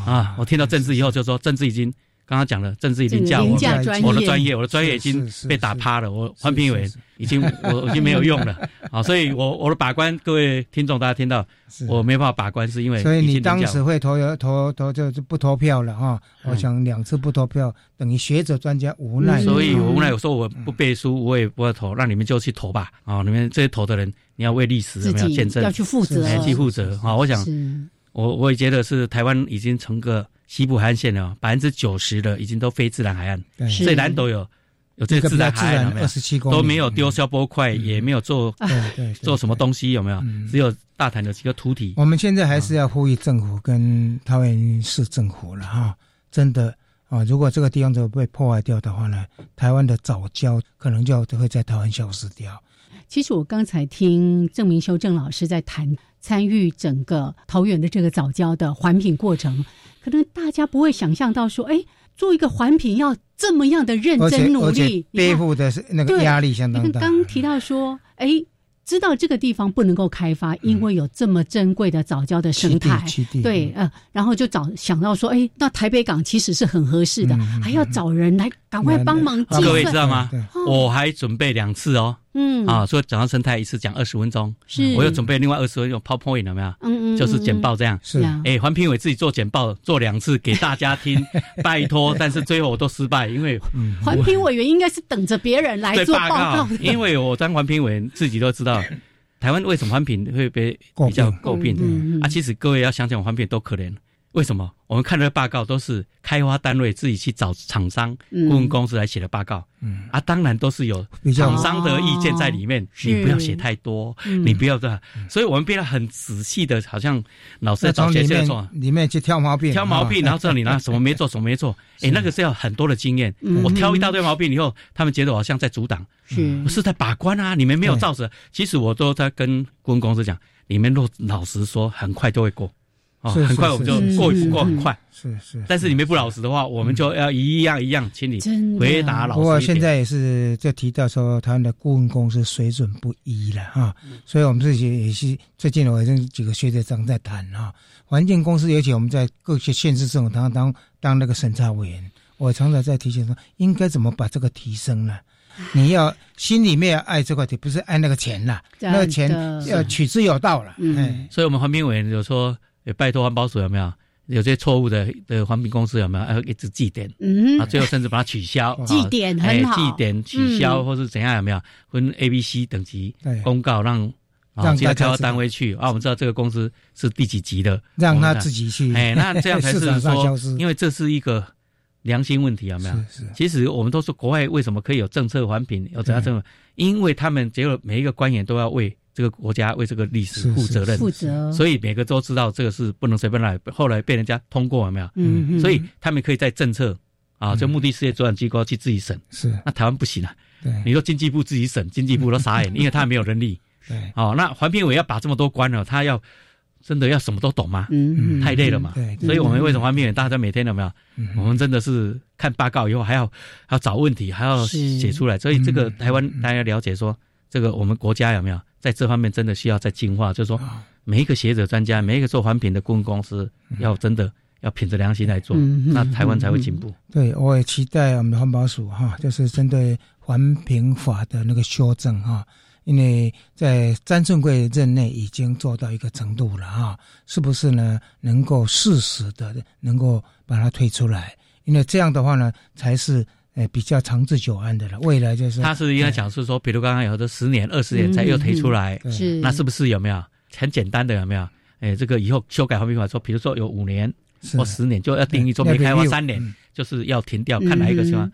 啊！我听到政治以后就说，政治已经。刚刚讲了，政治已经叫我，我的专业，我的专业已经被打趴了。我环评委已经，我已经 没有用了啊！所以，我我的把关，各位听众，大家听到，我没办法把关，是因为所以你当时会投投投就是不投票了哈。我想两次不投票，等于学者专家无奈。所以我无奈，我说我不背书，我也不会投，让你们就去投吧。啊，你们这些投的人，你要为历史有没有见证？要去负责，去负责啊！我想，我我也觉得是台湾已经成个。西部海岸线了，百分之九十的已经都非自然海岸，所以南都有有这个自然海岸，二十七公都没有丢消波块，也没有做做什么东西，有没有？只有大潭的几个土体。我们现在还是要呼吁政府跟桃园市政府了哈，真的啊，如果这个地方都被破坏掉的话呢，台湾的早教可能就会在台湾消失掉。其实我刚才听郑明修郑老师在谈参与整个桃园的这个早教的环评过程，可能大家不会想象到说，哎，做一个环评要这么样的认真努力，背负的是那个压力相当大。刚提到说，哎。知道这个地方不能够开发，因为有这么珍贵的早教的生态，对，呃，然后就找想到说，哎，那台北港其实是很合适的，还要找人来赶快帮忙。各位知道吗？我还准备两次哦。嗯啊，所以讲到生态一次讲二十分钟，是，我又准备另外二十分钟 PowerPoint 有没有？嗯嗯，就是简报这样。是，哎，环评委自己做简报做两次给大家听，拜托，但是最后我都失败，因为环评委员应该是等着别人来做报告。因为我当环评委员自己都知道，台湾为什么环评会被比较诟病啊？其实各位要想想，环评多可怜。为什么我们看的报告都是开发单位自己去找厂商、顾问公司来写的报告？嗯啊，当然都是有厂商的意见在里面。你不要写太多，你不要这样。所以我们变得很仔细的，好像老师在找学生做，里面去挑毛病，挑毛病，然后知道你拿什么没做，什么没做。哎，那个是要很多的经验。我挑一大堆毛病以后，他们觉得我好像在阻挡，是是在把关啊？你们没有照着。其实我都在跟顾问公司讲，你们若老实说，很快就会过。哦，很快我们就过过很快，是是。但是你们不老实的话，我们就要一样一样请你回答老实不过现在也是在提到说，他们的顾问公司水准不一了哈，所以我们自己也是最近我跟几个学者长在谈哈，环境公司，尤其我们在各些县市政府当当当那个审查委员，我常常在提醒说，应该怎么把这个提升呢？你要心里面要爱这块地，不是爱那个钱啦，那个钱要取之有道了。嗯，所以我们环评委员有说。也拜托环保署有没有有些错误的的环评公司有没有要一直记点？嗯，啊，最后甚至把它取消，记点很好，记点取消或是怎样有没有分 A、B、C 等级公告让让其他开发单位去啊？我们知道这个公司是第几级的，让他自己去。哎，那 这样才是说，因为这是一个良心问题有没有？是是。其实我们都说国外为什么可以有政策环评，有怎样政策？因为他们只有每一个官员都要为。这个国家为这个历史负责任，负责，所以每个都知道这个是不能随便来。后来被人家通过了没有？嗯，所以他们可以在政策啊，就目的事业主管机构去自己审。是，那台湾不行啊。对，你说经济部自己审，经济部都傻眼，因为他没有能力。对，哦，那环评委要把这么多关了，他要真的要什么都懂吗？嗯，太累了嘛。对，所以我们为什么环评委大家每天有没有？我们真的是看报告以后还要还要找问题，还要写出来。所以这个台湾大家了解说，这个我们国家有没有？在这方面真的需要再进化，就是说每一个学者专家，每一个做环评的顾问公司，要真的要凭着良心来做，那台湾才会进步。对，我也期待我们的环保署哈，就是针对环评法的那个修正哈，因为在张顺贵任内已经做到一个程度了哈，是不是呢？能够适时的能够把它推出来，因为这样的话呢，才是。哎，比较长治久安的了。未来就是他是应该讲是说，比如刚刚有的十年、二十年才又提出来，是那是不是有没有很简单的有没有？哎，这个以后修改环评法说，比如说有五年或十年就要定义说没开发三年就是要停掉，看哪一个情况。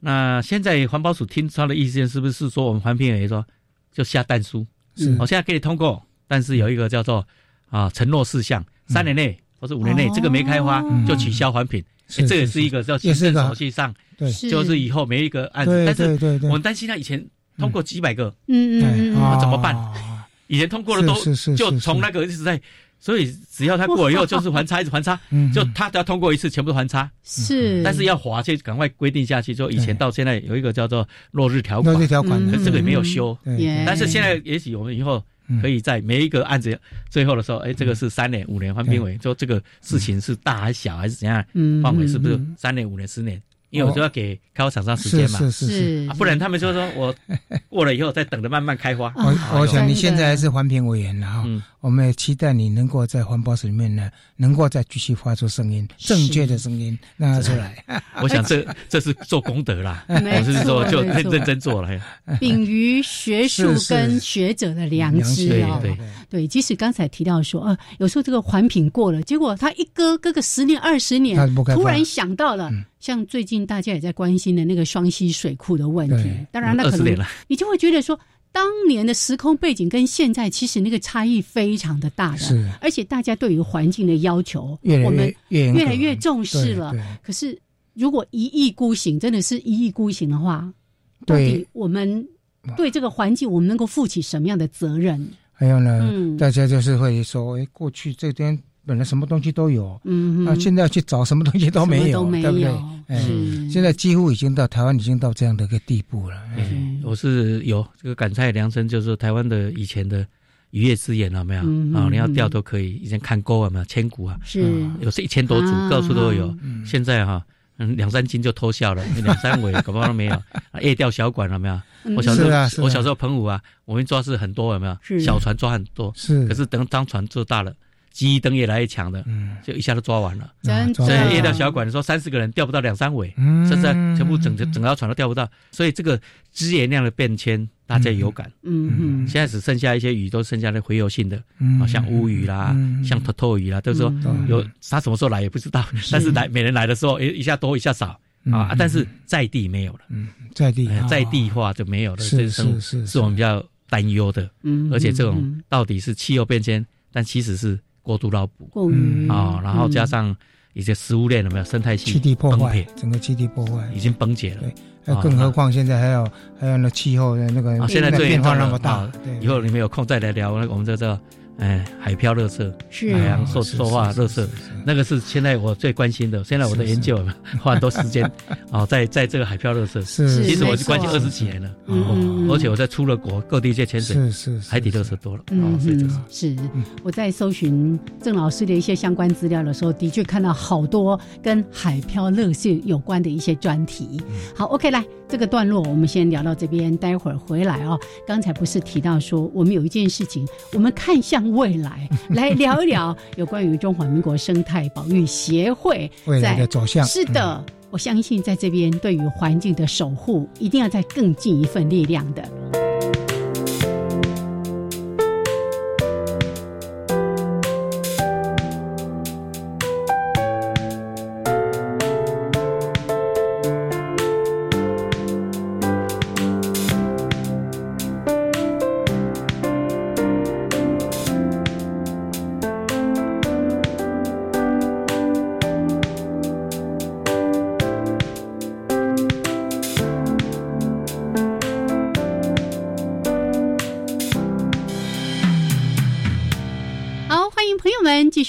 那现在环保署听他的意见，是不是说我们环评委说就下蛋书？是，我现在可以通过，但是有一个叫做啊承诺事项，三年内或者五年内这个没开花就取消环评。这也是一个叫行政手续上。就是以后没一个案子，但是我们担心他以前通过几百个，嗯嗯嗯，怎么办？以前通过的都就从那个一直在，所以只要他过了以后就是还差，一直还差，就他只要通过一次，全部都还差。是，但是要划去赶快规定下去，就以前到现在有一个叫做落日条款，落日条款，这个也没有修。但是现在也许我们以后可以在每一个案子最后的时候，哎，这个是三年、五年换评委，说这个事情是大还是小还是怎样，范围是不是三年、五年、十年？因为我就要给开发厂商时间嘛，是是是，不然他们就说我 过了以后再等着慢慢开花。我我想你现在还是环评委员了哈，我们也期待你能够在环保署里面呢，能够再继续发出声音，正确的声音让出来。我想这这是做功德啦，我是说就认认真做了。秉于学术跟学者的良知啊，对对，即使刚才提到说啊，有时候这个环评过了，结果他一搁搁个十年二十年，突然想到了。像最近大家也在关心的那个双溪水库的问题，当然那可能你就会觉得说，当年的时空背景跟现在其实那个差异非常的大的，而且大家对于环境的要求，我们越来越重视了。可是如果一意孤行，真的是一意孤行的话，到底我们对这个环境，我们能够负起什么样的责任？还有呢，大家就是会说，哎，过去这边本来什么东西都有，嗯，那现在去找什么东西都没有，对不对？哎，现在几乎已经到台湾已经到这样的一个地步了。嗯，我是有这个感菜良深，就是台湾的以前的渔业资源了没有？啊，你要钓都可以，以前看钩啊，没有千古啊，是有是一千多组，到处都有。现在哈。嗯，两三斤就偷笑了，两三尾搞不好都没有。啊，夜钓小管了没有？我小时候，我小时候澎湖啊，我们抓是很多有没有？小船抓很多，是。可是等当船做大了，机灯也来抢的，嗯，就一下都抓完了。真所以夜钓小管，你说三四个人钓不到两三尾，甚至全部整整整条船都钓不到。所以这个资源量的变迁。大家有感，嗯嗯，现在只剩下一些鱼，都剩下的洄游性的，嗯，像乌鱼啦，像头头鱼啦，都是说有它什么时候来也不知道，但是来每人来的时候，一一下多一下少啊，但是在地没有了，嗯，在地在地化就没有了，是是是，是我们比较担忧的，嗯，而且这种到底是气候变迁，但其实是过度捞捕，过于啊，然后加上一些食物链有没有生态系气地破坏，整个气地破坏。已经崩解了。更何况现在还有还有那气候的那个现在变化那么大，以后你们有空再来聊那个我们这这。哎，海漂热色，是海洋受受化热色，那个是现在我最关心的。现在我的研究花很多时间啊，在在这个海漂热色，是其实我是关心二十几年了，嗯，而且我在出了国各地界潜水，是是海底热色多了，嗯是是。我在搜寻郑老师的一些相关资料的时候，的确看到好多跟海漂热色有关的一些专题。好，OK，来这个段落我们先聊到这边，待会儿回来哦。刚才不是提到说我们有一件事情，我们看向。未来来聊一聊有关于中华民国生态保育协会未来的走向。是的，我相信在这边对于环境的守护，一定要再更尽一份力量的。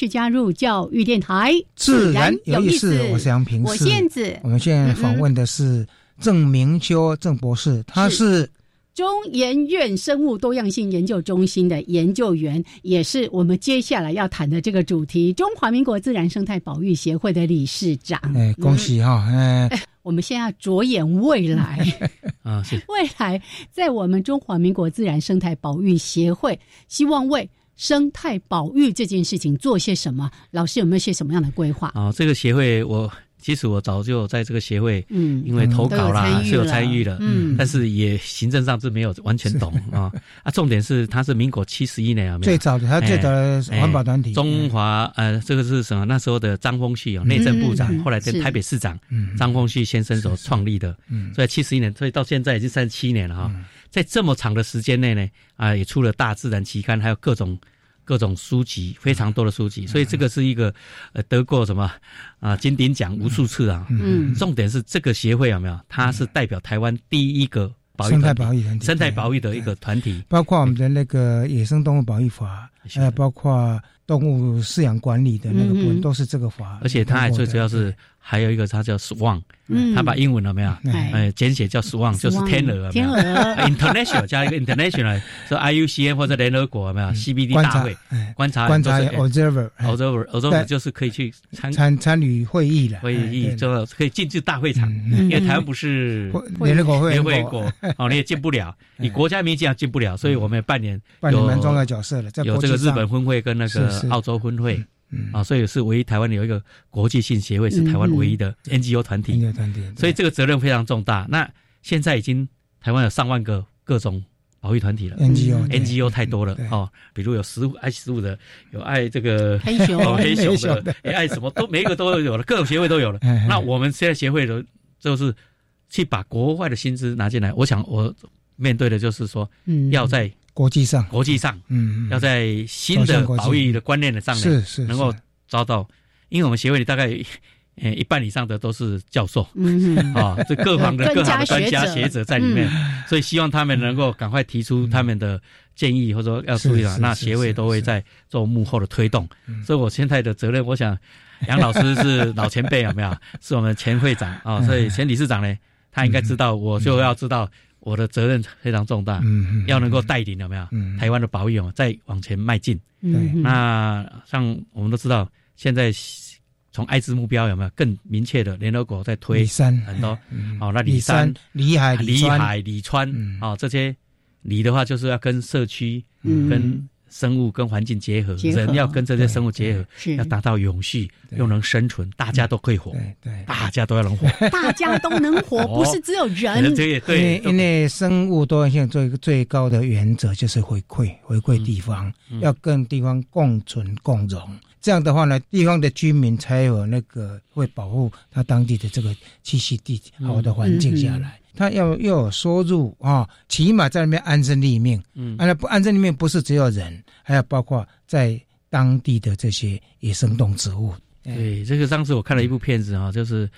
续加入教育电台，自然有意思。我是杨平，我燕子。我们现在访问的是郑明秋郑博士，他是中研院生物多样性研究中心的研究员，也是我们接下来要谈的这个主题——中华民国自然生态保育协会的理事长。哎，恭喜哈！哎，我们现在着眼未来啊，是 未来，在我们中华民国自然生态保育协会，希望为。生态保育这件事情做些什么？老师有没有些什么样的规划？啊，这个协会我其实我早就在这个协会，嗯，因为投稿啦是有参与的，嗯，但是也行政上是没有完全懂 啊啊。重点是它是民国七十一年啊，最早的它最早的环保团体，中华呃这个是什么？那时候的张丰旭哦，内政部长，后来跟台北市长张丰旭先生所创立的，嗯，所以七十一年，所以到现在已经三十七年了哈。在这么长的时间内呢，啊，也出了大自然期刊，还有各种各种书籍，非常多的书籍，所以这个是一个呃得过什么啊金鼎奖无数次啊。嗯，重点是这个协会有没有？它是代表台湾第一个保育生态保育团体，生态保育的一个团体，包括我们的那个野生动物保育法，还有包括动物饲养管理的那个部分，都是这个法。而且它还最主要是。还有一个，它叫 Swan，他把英文了没有？哎，简写叫 Swan，就是天鹅。天鹅。International 加一个 International，说 IUCN 或者联合国没有？CBD 大会。观察观察 Observer，Observer，Observer 就是可以去参参参与会议了。会议就可以进去大会场，因为台湾不是联合国联合国，哦，你也进不了，你国家名进进不了，所以我们扮演扮演蛮重要角色了，有这个日本分会跟那个澳洲分会。啊，所以是唯一台湾有一个国际性协会，是台湾唯一的 NGO 团体。所以这个责任非常重大。那现在已经台湾有上万个各种保育团体了。NGO NGO 太多了哦，比如有食物爱食物的，有爱这个黑熊黑熊的，爱什么都每一个都有了，各种协会都有了。那我们现在协会的，就是去把国外的薪资拿进来。我想我面对的就是说，要在。国际上，国际上，嗯，要在新的保育的观念的上面，是是能够遭到，因为我们协会里大概呃，一半以上的都是教授，嗯，啊，这各方的 各行的专家学者在里面，所以希望他们能够赶快提出他们的建议，或者说要注意啊，那协会都会在做幕后的推动。所以我现在的责任，我想杨老师是老前辈，有没有？是我们前会长啊，所以前理事长呢，他应该知道，我就要知道我的责任非常重大，嗯，要能够带领有没有？台湾的保育哦，再往前迈进。嗯，那像我们都知道，现在。从艾滋目标有没有更明确的？联合国在推很多，哦，那里山、里海、里海、里川，哦，这些里的话就是要跟社区、跟生物、跟环境结合，人要跟这些生物结合，要达到永续又能生存，大家都可以活，对，大家都要能活，大家都能活，不是只有人。对对，因为生物多样性做一个最高的原则就是回馈，回馈地方，要跟地方共存共荣。这样的话呢，地方的居民才有那个会保护他当地的这个栖息地好的环境下来。他要要有收入啊，起码在那边安身立命。嗯，那不安身立命不是只有人，还有包括在当地的这些野生动植物。对，这个上次我看了一部片子啊，就是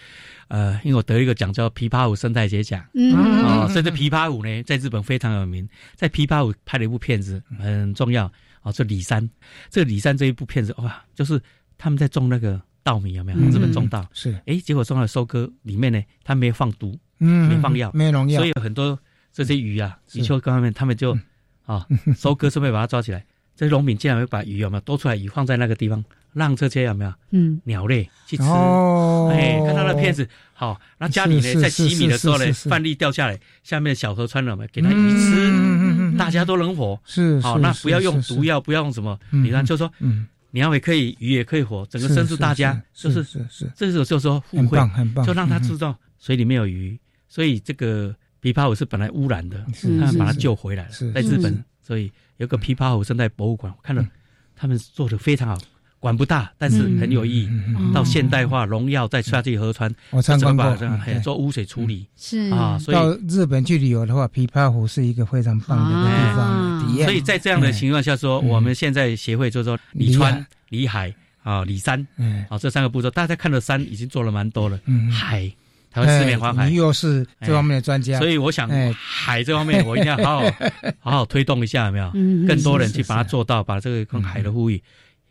呃，因为我得一个奖叫琵琶舞生态节奖。嗯哦，所以这琵琶舞呢，在日本非常有名，在琵琶舞拍了一部片子，很重要。哦，这李三，这李三这一部片子哇，就是他们在种那个稻米，有没有？日本种稻是，哎，结果种了收割里面呢，他没有放毒，嗯，没放药，没农药，所以有很多这些鱼啊，鱼丘刚面他们就啊，收割顺便把它抓起来，这些农民竟然会把鱼有没有多出来鱼放在那个地方，让这些有没有？嗯，鸟类去吃，哎，看到那片子，好，那家里呢在洗米的时候呢，饭粒掉下来，下面的小河川了没，给它鱼吃。嗯大家都能活，是好，那不要用毒药，不要用什么，你看，就说，嗯，鸟也可以，鱼也可以活，整个生是大家，就是是是，这时候就说互惠，很棒，就让他知道水里面有鱼，所以这个琵琶湖是本来污染的，他把它救回来了，在日本，所以有个琵琶湖生态博物馆，我看了，他们做的非常好。管不大，但是很有意义。到现代化，农药再下去河川，我参观过，做污水处理是啊。所以到日本去旅游的话，琵琶湖是一个非常棒的地方体验。所以在这样的情况下，说我们现在协会就是说，里川、里海啊、里山，啊这三个步骤，大家看到山已经做了蛮多了。海，台湾四面环海，你又是这方面的专家，所以我想海这方面，我一定要好好 好好推动一下，有没有？更多人去把它做到，把这个跟海的呼吁。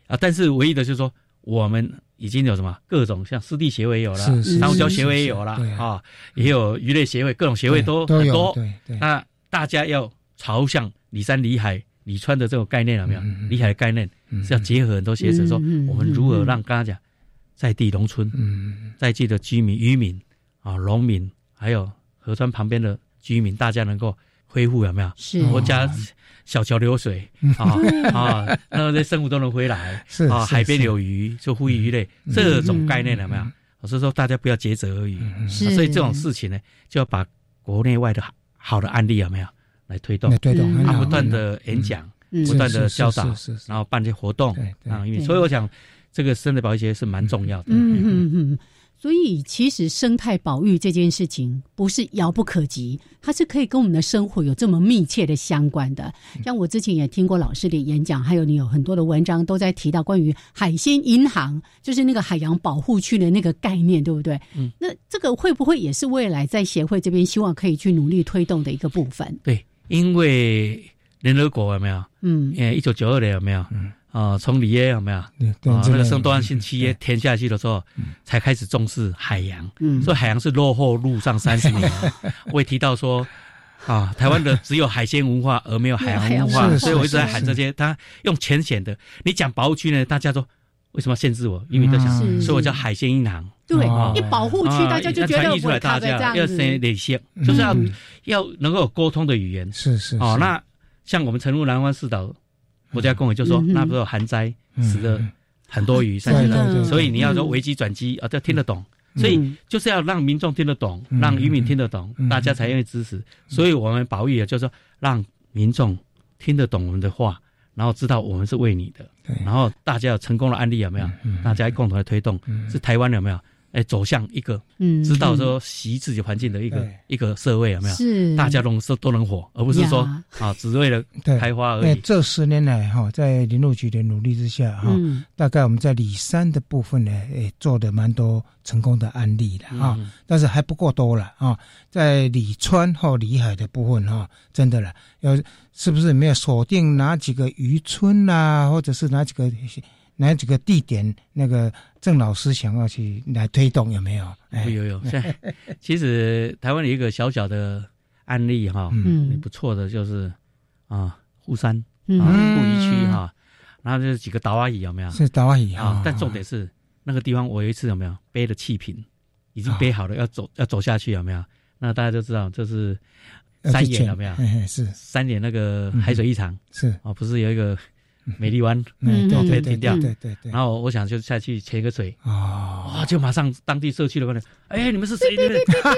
啊，但是唯一的就是说，我们已经有什么各种像湿地协会有了，珊瑚礁协会也有了啊，也有鱼类协会，各种协会都很多。那大家要朝向里山、里海、里川的这种概念有没有？里海的概念是要结合很多学者说，我们如何让刚刚讲在地农村，在地的居民、渔民啊、农民，还有河川旁边的居民，大家能够恢复有没有？是国家。小桥流水啊 啊，那这生物都能回来是啊，海边有鱼就呼吁鱼类这种概念有没有？所以说大家不要竭泽而渔，所以这种事情呢，就要把国内外的好的案例有没有来推动？推动啊，不断的演讲，不断的教导，然后办些活动啊，因为所以我想这个生态保育节是蛮重要的。嗯嗯嗯。所以，其实生态保育这件事情不是遥不可及，它是可以跟我们的生活有这么密切的相关的。像我之前也听过老师的演讲，还有你有很多的文章都在提到关于海鲜银行，就是那个海洋保护区的那个概念，对不对？嗯。那这个会不会也是未来在协会这边希望可以去努力推动的一个部分？对，因为联合国有没有？嗯。呃，一九九二年有没有？嗯。啊，从里耶有没有？啊，那个圣多样性企业填下去的时候，才开始重视海洋。嗯，所以海洋是落后路上三十年。我也提到说，啊，台湾的只有海鲜文化而没有海洋文化，所以我一直在喊这些。他用浅显的，你讲保护区呢，大家都为什么要限制我？因为都想，所以我叫海鲜银行。对，一保护区大家就觉得我大家要先理性，就是要要能够有沟通的语言。是是。哦，那像我们成都南湾四岛。国家公园就说，那不是有寒灾，死了很多鱼，三千人，所以你要说危机转机啊，要听得懂，所以就是要让民众听得懂，让渔民听得懂，大家才愿意支持。所以我们保育也就是说，让民众听得懂我们的话，然后知道我们是为你的，然后大家有成功的案例有没有？大家共同的推动，是台湾有没有？哎，走向一个，嗯，知道说习自己环境的一个一个社会有没有？是，大家都是都能活，而不是说啊，只为了开花而已。这十年来哈，在林路局的努力之下哈，大概我们在里山的部分呢，也，做的蛮多成功的案例的哈，但是还不够多了啊。在里川或里海的部分哈，真的了，要是不是没有锁定哪几个渔村呐，或者是哪几个？哪几个地点？那个郑老师想要去来推动有没有？有有。现在 其实台湾有一个小小的案例哈，嗯，不错的就是啊，富山啊，富渔区哈，然后就是几个达瓦椅有没有？是达瓦椅啊。但重点是那个地方，我有一次有没有背的气瓶已经背好了，要走要走下去有没有？那大家都知道这是三眼有没有？是三眼那个海水浴场是啊，不是有一个。美丽湾，嗯，对对停掉，对对对。然后我想就下去潜个水，啊，就马上当地社区的人，哎，你们是谁？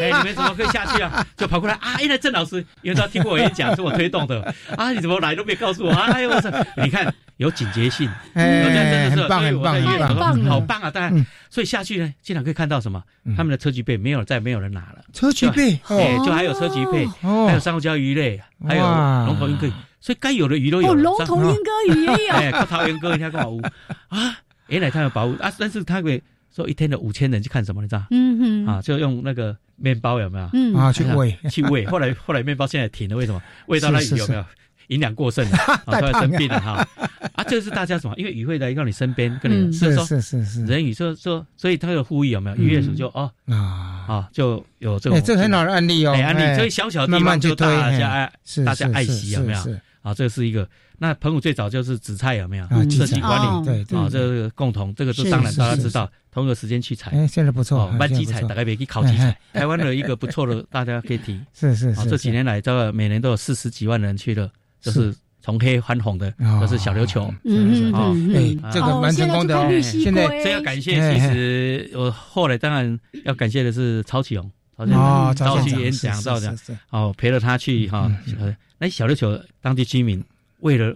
哎，你们怎么可以下去啊？就跑过来啊！原来郑老师，因为他听过我演讲，是我推动的 啊！你怎么来都没告诉我啊？哎呦我操！你看有警觉性，哎，很棒很棒很棒，好棒啊！大家，所以下去呢，经常可以看到什么？他们的车菊贝没有再没有人拿了，车菊贝，哎，就还有车菊贝，还有珊瑚礁鱼类，还有龙头鹰可以。所以该有的鱼都有。哦，龙头鹰哥鱼也有。哎，桃园哥，你看干嘛？啊，原来他有保护啊，但是他给说一天的五千人去看什么？你知道？嗯哼。啊，就用那个面包有没有？嗯啊，去喂，去喂。后来后来面包现在停了，为什么？喂到那鱼有没有？营养过剩，啊，突然生病了哈。啊，这是大家什么？因为鱼会来到你身边，跟你是是是是。人鱼说说，所以他有呼吁有没有？渔业署就哦啊啊，就有这种。这很好的案例哦，案例。所以小小的地方就大家爱，大家爱惜有没有？啊，这是一个。那澎湖最早就是紫菜有没有？设计管理对啊，这个共同，这个是当然大家知道，同一个时间去采。哎，现在不错，班机采大概可以考机采。台湾的一个不错的，大家可以提。是是是。这几年来，这个每年都有四十几万人去了，就是从黑翻红的，都是小琉球。嗯嗯嗯。哎，这个蛮成功的。现在这要感谢，其实我后来当然要感谢的是曹启勇，哦，曹启演讲到的，哦，陪着他去哈。那小琉球当地居民为了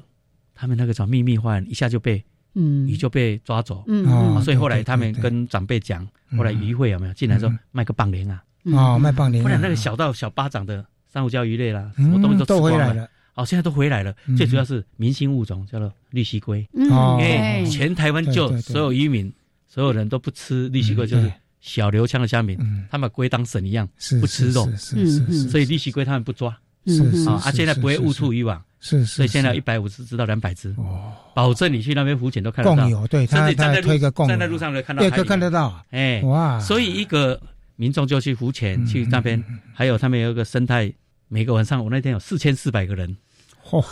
他们那个叫秘密化，一下就被嗯。鱼就被抓走，嗯，所以后来他们跟长辈讲，后来渔会有没有？进来说卖个棒铃啊？哦，卖棒铃，后来那个小到小巴掌的珊瑚礁鱼类啦，什么东西都都回来了，哦，现在都回来了。最主要是明星物种叫做绿蜥龟，因为全台湾就所有渔民所有人都不吃绿蜥龟，就是小流腔的虾米，他们龟当神一样不吃肉，是是是，所以绿蜥龟他们不抓。是啊，啊，现在不会误触渔网，是是，所以现在一百五十只到两百只，哦，保证你去那边浮潜都看得到，共有对，甚至站在路站在路上都看到，对，看得到，哎，哇，所以一个民众就去浮潜去那边，还有他们有一个生态，每个晚上我那天有四千四百个人，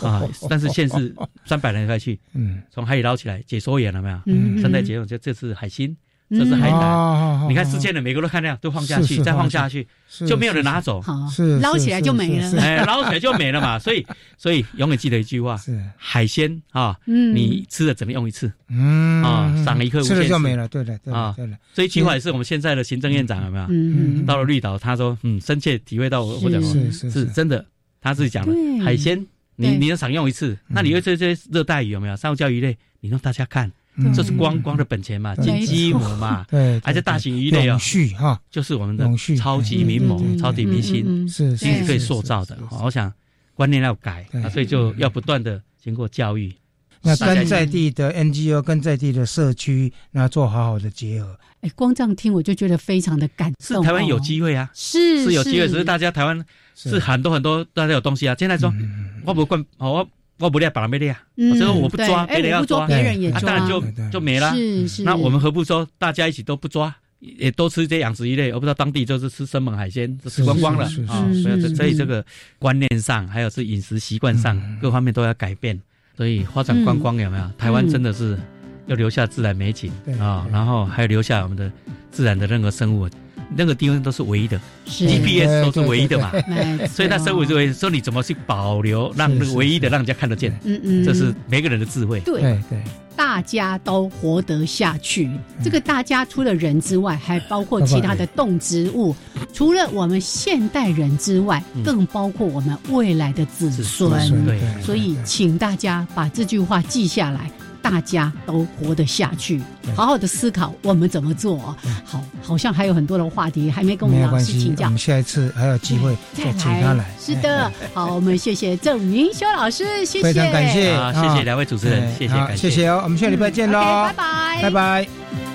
啊，但是现是三百人才去，嗯，从海里捞起来解说员了没有？嗯，生态解说就这次海星。这是海胆，你看四千的每个都看那样，都放下去，再放下去，就没有人拿走，是捞起来就没了，哎，捞起来就没了嘛。所以，所以永远记得一句话：是。海鲜啊，你吃了只能用一次，嗯啊，赏一颗吃了就没了，对的，对的，对的。这一句话也是我们现在的行政院长有没有？嗯到了绿岛，他说，嗯，深切体会到我讲是是是真的，他自己讲的，海鲜你你能享用一次，那你这这些热带鱼有没有？珊瑚礁鱼类，你让大家看。这是光光的本钱嘛，金鸡母嘛，对，而且大型鱼类哦，续哈，就是我们的超级名模、超级明星，是是可以塑造的。我想观念要改，所以就要不断的经过教育。那跟在地的 NGO、跟在地的社区，那做好好的结合。哎，光这样听我就觉得非常的感动。是台湾有机会啊，是是有机会，只是大家台湾是很多很多大家有东西啊。现在说我不管我。我不猎，把人没猎啊！所以我不抓，别人要抓，别人也抓，当然就就没了。是是。那我们何不说大家一起都不抓，也都吃这养殖鱼类？而不知道当地就是吃生猛海鲜，吃光光了啊！所以所以这个观念上，还有是饮食习惯上，各方面都要改变。所以发展观光有没有？台湾真的是要留下自然美景啊，然后还有留下我们的自然的任何生物。那个地方都是唯一的，GPS 都是唯一的嘛，所以他生物就会说你怎么去保留，让那个唯一的让人家看得见，嗯嗯，这是每个人的智慧，对。对，大家都活得下去。这个大家除了人之外，还包括其他的动植物，除了我们现代人之外，更包括我们未来的子孙。对，所以请大家把这句话记下来。大家都活得下去。好好的思考我们怎么做啊？好，好像还有很多的话题还没跟我们老师请教。我们下一次还有机会再请他来。是的，好，我们谢谢郑明修老师，谢谢，非常感谢，谢谢两位主持人，谢谢，谢谢哦，我们下礼拜见喽，拜拜，拜拜。